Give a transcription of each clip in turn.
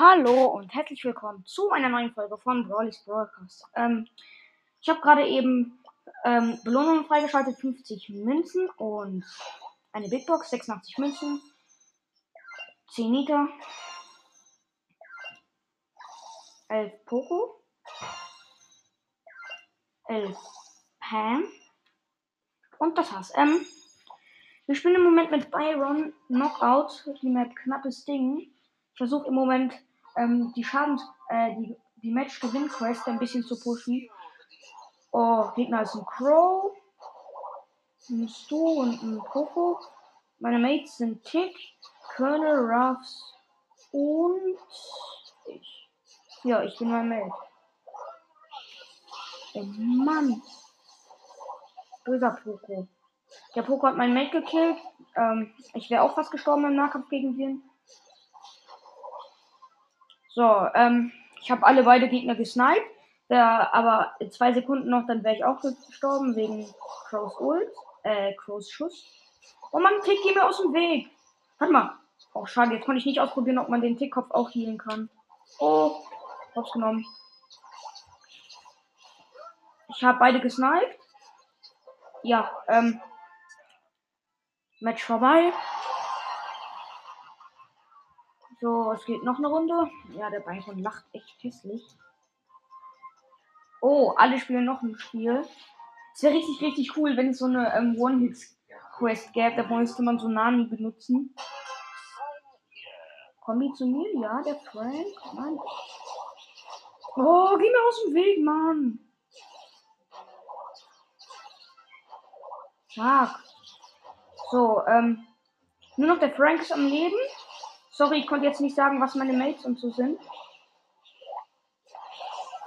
Hallo und herzlich willkommen zu einer neuen Folge von Brawlys Broadcast. Ähm, ich habe gerade eben ähm, Belohnungen freigeschaltet, 50 Münzen und eine Big Box, 86 Münzen, 10 Nita, 11 Poco, 11 Pam und das war's. Ähm, wir spielen im Moment mit Byron Knockout, die Map knappes Ding. Ich versuche im Moment ähm, die Schadens, äh, die, die Match-Gewinn-Quest ein bisschen zu pushen. Oh, Gegner ist ein Crow, ein Stu und ein Poco. Meine Mates sind Tick, Colonel, Ruffs und ich. Ja, ich bin mein Mate. Oh Mann. Böser Poco. Der Poco hat meinen Mate gekillt. Ähm, ich wäre auch fast gestorben im Nahkampf gegen den. So, ähm, ich habe alle beide Gegner gesniped. Ja, aber zwei Sekunden noch, dann wäre ich auch gestorben wegen Crows Ult. Äh, Crows Schuss. Oh man, Tick, geh mir aus dem Weg. Warte mal. Oh, schade, jetzt konnte ich nicht ausprobieren, ob man den Tickkopf auch healen kann. Oh, hab's genommen. Ich habe beide gesniped. Ja, ähm. Match vorbei. So, es geht noch eine Runde. Ja, der Byron lacht echt hässlich. Oh, alle spielen noch ein Spiel. Es wäre richtig, richtig cool, wenn es so eine ähm, One-Hit-Quest gäbe. Da müsste man so Nani benutzen. Kombi zu mir? Ja, der Frank. Mann. Oh, geh mir aus dem Weg, Mann. Stark. So, ähm. Nur noch der Frank ist am Leben. Sorry, ich konnte jetzt nicht sagen, was meine Mates und so sind.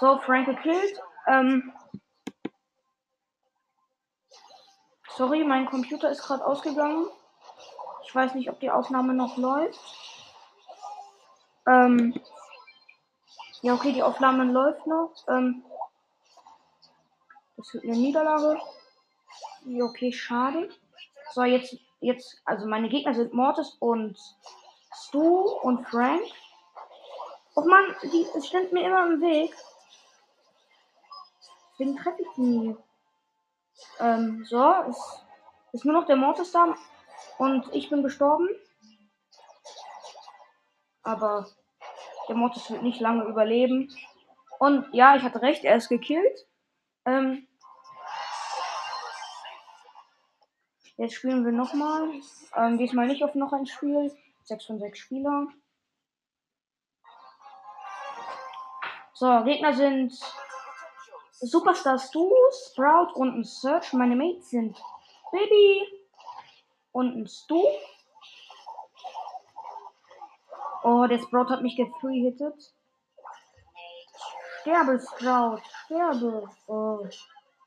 So, Frank gekillt. Ähm, sorry, mein Computer ist gerade ausgegangen. Ich weiß nicht, ob die Aufnahme noch läuft. Ähm, ja, okay, die Aufnahme läuft noch. Ähm, das wird eine Niederlage. Ja, okay, schade. So, jetzt, jetzt, also meine Gegner sind Mortis und Stu und Frank. Oh Mann, die stand mir immer im Weg. Den treffe ich nie. Ähm, so, ist, ist nur noch der Mortis da. Und ich bin gestorben. Aber der Mortis wird nicht lange überleben. Und ja, ich hatte recht, er ist gekillt. Ähm, jetzt spielen wir nochmal. Ähm, diesmal nicht auf noch ein Spiel. 6 von 6 Spieler. So, Gegner sind Superstar Stu, Sprout und ein Search. Meine Mates sind Baby und ein Stu. Oh, der Sprout hat mich gefree-hittet. Sterbe, Sprout. Sterbe. Oh.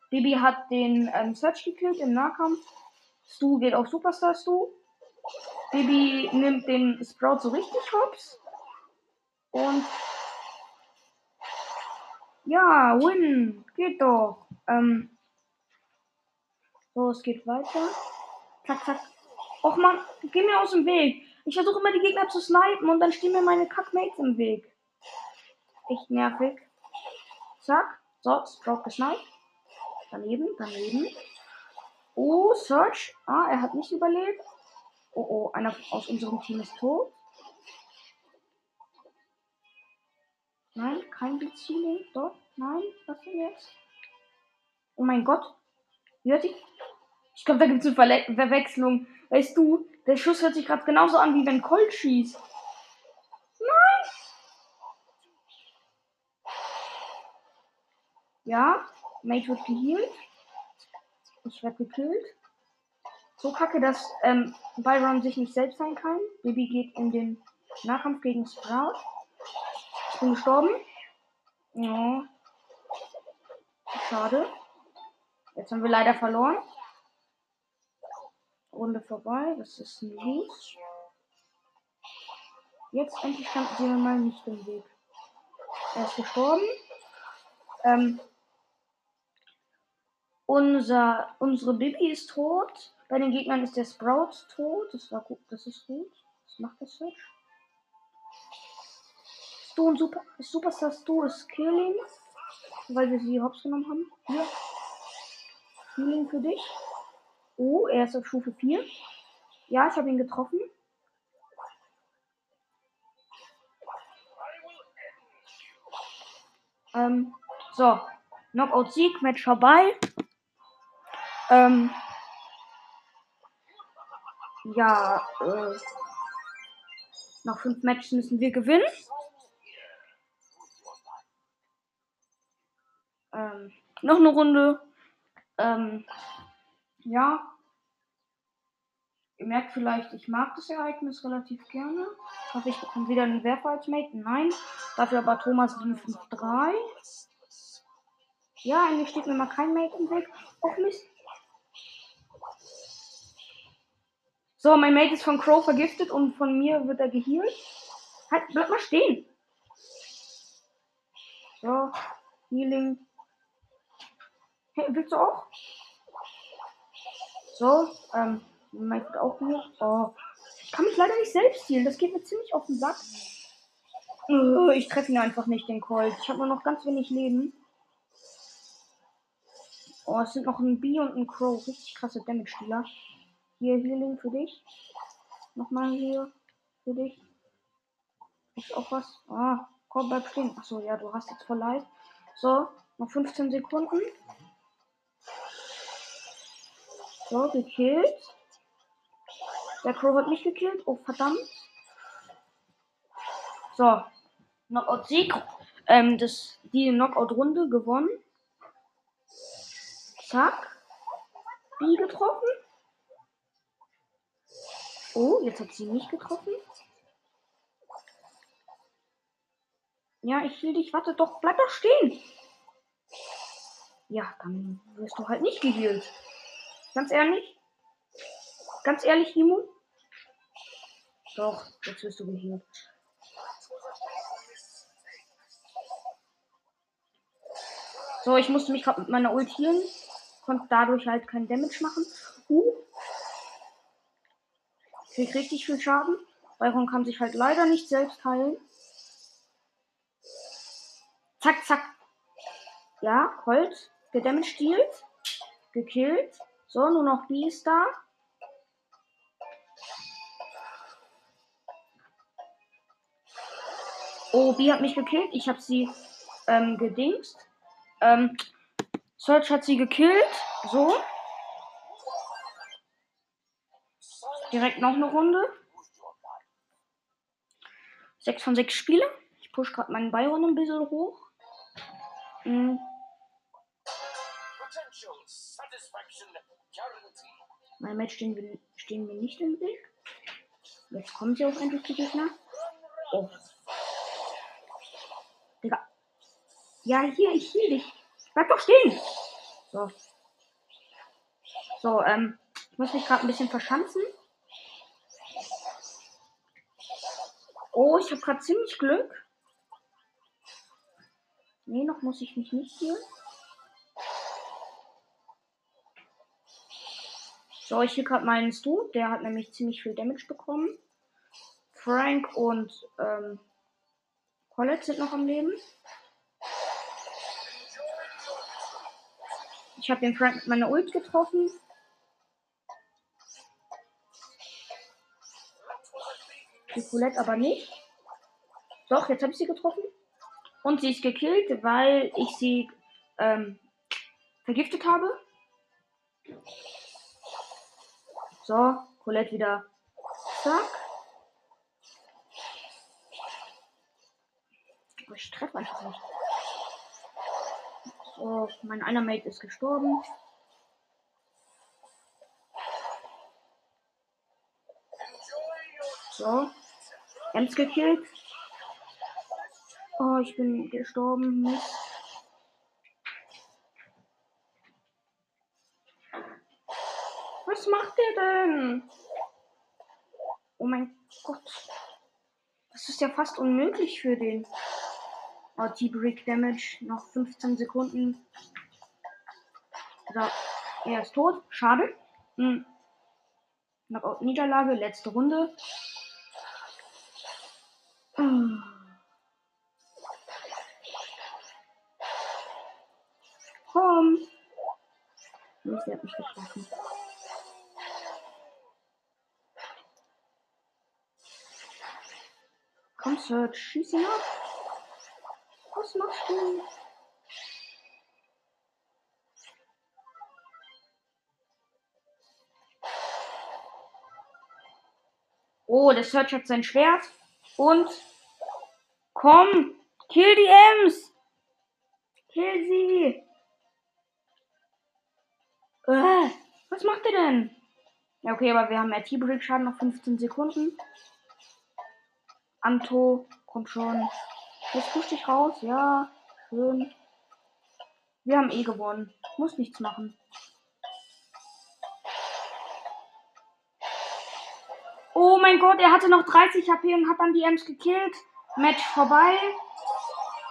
Baby hat den ähm, Search gekillt im Nahkampf. Stu geht auf Superstar Stu. Baby nimmt den Sprout so richtig hops. Und ja, win. Geht doch. Ähm, so, es geht weiter. Zack, zack. Och man, geh mir aus dem Weg. Ich versuche immer die Gegner zu snipen und dann stehen mir meine Kackmates im Weg. Echt nervig. Zack. So, Sprout gesniped. Daneben, daneben. Oh, Search. Ah, er hat nicht überlebt. Oh oh, einer aus unserem Team ist tot. Nein, kein Beziehung. Dort. Nein, was denn jetzt? Oh mein Gott. Wie hört sich. Ich glaube, da gibt es eine Verle Verwechslung. Weißt du, der Schuss hört sich gerade genauso an, wie wenn Colt schießt. Nein! Ja, Mate wird geheilt. Ich werde gekillt so kacke, dass ähm, Byron sich nicht selbst sein kann. Baby geht in den Nahkampf gegen Sprout. Ich bin gestorben. Ja. Schade. Jetzt haben wir leider verloren. Runde vorbei. Das ist ein Lose. Jetzt endlich standen sie mal nicht im Weg. Er ist gestorben. Ähm, unser, unsere Bibi ist tot. Bei den Gegnern ist der Sprout tot. Das war gut. Das ist gut. Was macht das Switch? Stu und Super, Superstar Stu ist Killing, weil wir sie hops genommen haben. Hier. Healing für dich. Oh, er ist auf Stufe 4. Ja, ich habe ihn getroffen. Ähm, so. Knockout-Sieg, Match vorbei. Ähm, ja, äh, noch fünf Matches müssen wir gewinnen. Ähm, noch eine Runde. Ähm, ja. Ihr merkt vielleicht, ich mag das Ereignis relativ gerne. Ich hoffe, ich bekomme wieder einen Werfer als Mate. Nein. Dafür aber Thomas 753. Ja, eigentlich steht mir mal kein Mate im Weg. Och Mist. So, mein Mate ist von Crow vergiftet und von mir wird er geheilt. Halt, bleib mal stehen. So, Healing. Hey, willst du auch? So, ähm, mein Mate auch hier. Oh, ich kann mich leider nicht selbst healen. Das geht mir ziemlich auf den Sack. Ich treffe ihn einfach nicht, den Colt. Ich habe nur noch ganz wenig Leben. Oh, es sind noch ein B und ein Crow. Richtig krasse Damage-Spieler. Hier Healing für dich. Nochmal hier für dich. Ist auch was? Ah, komm, bleib stehen. Achso, ja, du hast jetzt voll leid. So, noch 15 Sekunden. So, gekillt. Der Crow hat mich gekillt. Oh, verdammt. So, Knockout-Sieg. Ähm, das, die Knockout-Runde gewonnen. Zack. B getroffen. Oh, jetzt hat sie mich getroffen. Ja, ich will dich. Warte doch, bleib doch stehen. Ja, dann wirst du halt nicht geheilt. Ganz ehrlich. Ganz ehrlich, Imo. Doch, jetzt wirst du geheilt. So, ich musste mich gerade mit meiner Ult healen. Konnte dadurch halt keinen Damage machen. Uh. Krieg richtig viel Schaden. Byron kann sich halt leider nicht selbst heilen. Zack, zack. Ja, Colt. Gedamaged dealt. Gekillt. So, nur noch B ist da. Oh, B hat mich gekillt. Ich habe sie ähm, gedingst. Ähm, Search hat sie gekillt. So. Direkt noch eine Runde. 6 von 6 Spiele. Ich push gerade meinen Byron ein bisschen hoch. Mhm. Mein Match stehen wir, stehen wir nicht im Weg. Jetzt kommen sie auch endlich die Gegner. Oh. Digga. Ja, hier, ich heal dich. Bleib doch stehen. So. So, ähm, ich muss mich gerade ein bisschen verschanzen. Oh, ich habe gerade ziemlich Glück. Nee, noch muss ich mich nicht hier. So, ich hier gerade meinen Stu. Der hat nämlich ziemlich viel Damage bekommen. Frank und ähm, Colette sind noch am Leben. Ich habe den Frank mit meiner Ult getroffen. Die Colette aber nicht. Doch, jetzt habe ich sie getroffen. Und sie ist gekillt, weil ich sie ähm, vergiftet habe. So, Colette wieder. Zack. Aber ich treffe einfach nicht. So, mein einer Mate ist gestorben. So. Ems gekillt. Oh, ich bin gestorben. Mist. Was macht der denn? Oh mein Gott. Das ist ja fast unmöglich für den. Oh, T-Brick Damage. Noch 15 Sekunden. So. Er ist tot. Schade. Hm. Knockout-Niederlage. Letzte Runde. Komm. Nee, sie hat mich getroffen. Komm, Search, schieß ihn ab. Was machst du? Oh, der Search hat sein Schwert. Und. Komm! Kill die Ems! Kill sie! Äh, was macht er denn? Ja, okay, aber wir haben RT-Brick-Schaden noch 15 Sekunden. Anto, komm schon. Jetzt push dich raus. Ja, schön. Wir haben eh gewonnen. Muss nichts machen. Oh mein Gott, er hatte noch 30 HP und hat dann die Ems gekillt. Match vorbei.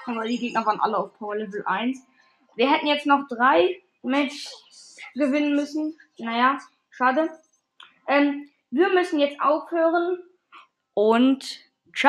Aber die Gegner waren alle auf Power Level 1. Wir hätten jetzt noch drei Match gewinnen müssen. Naja, schade. Ähm, wir müssen jetzt aufhören und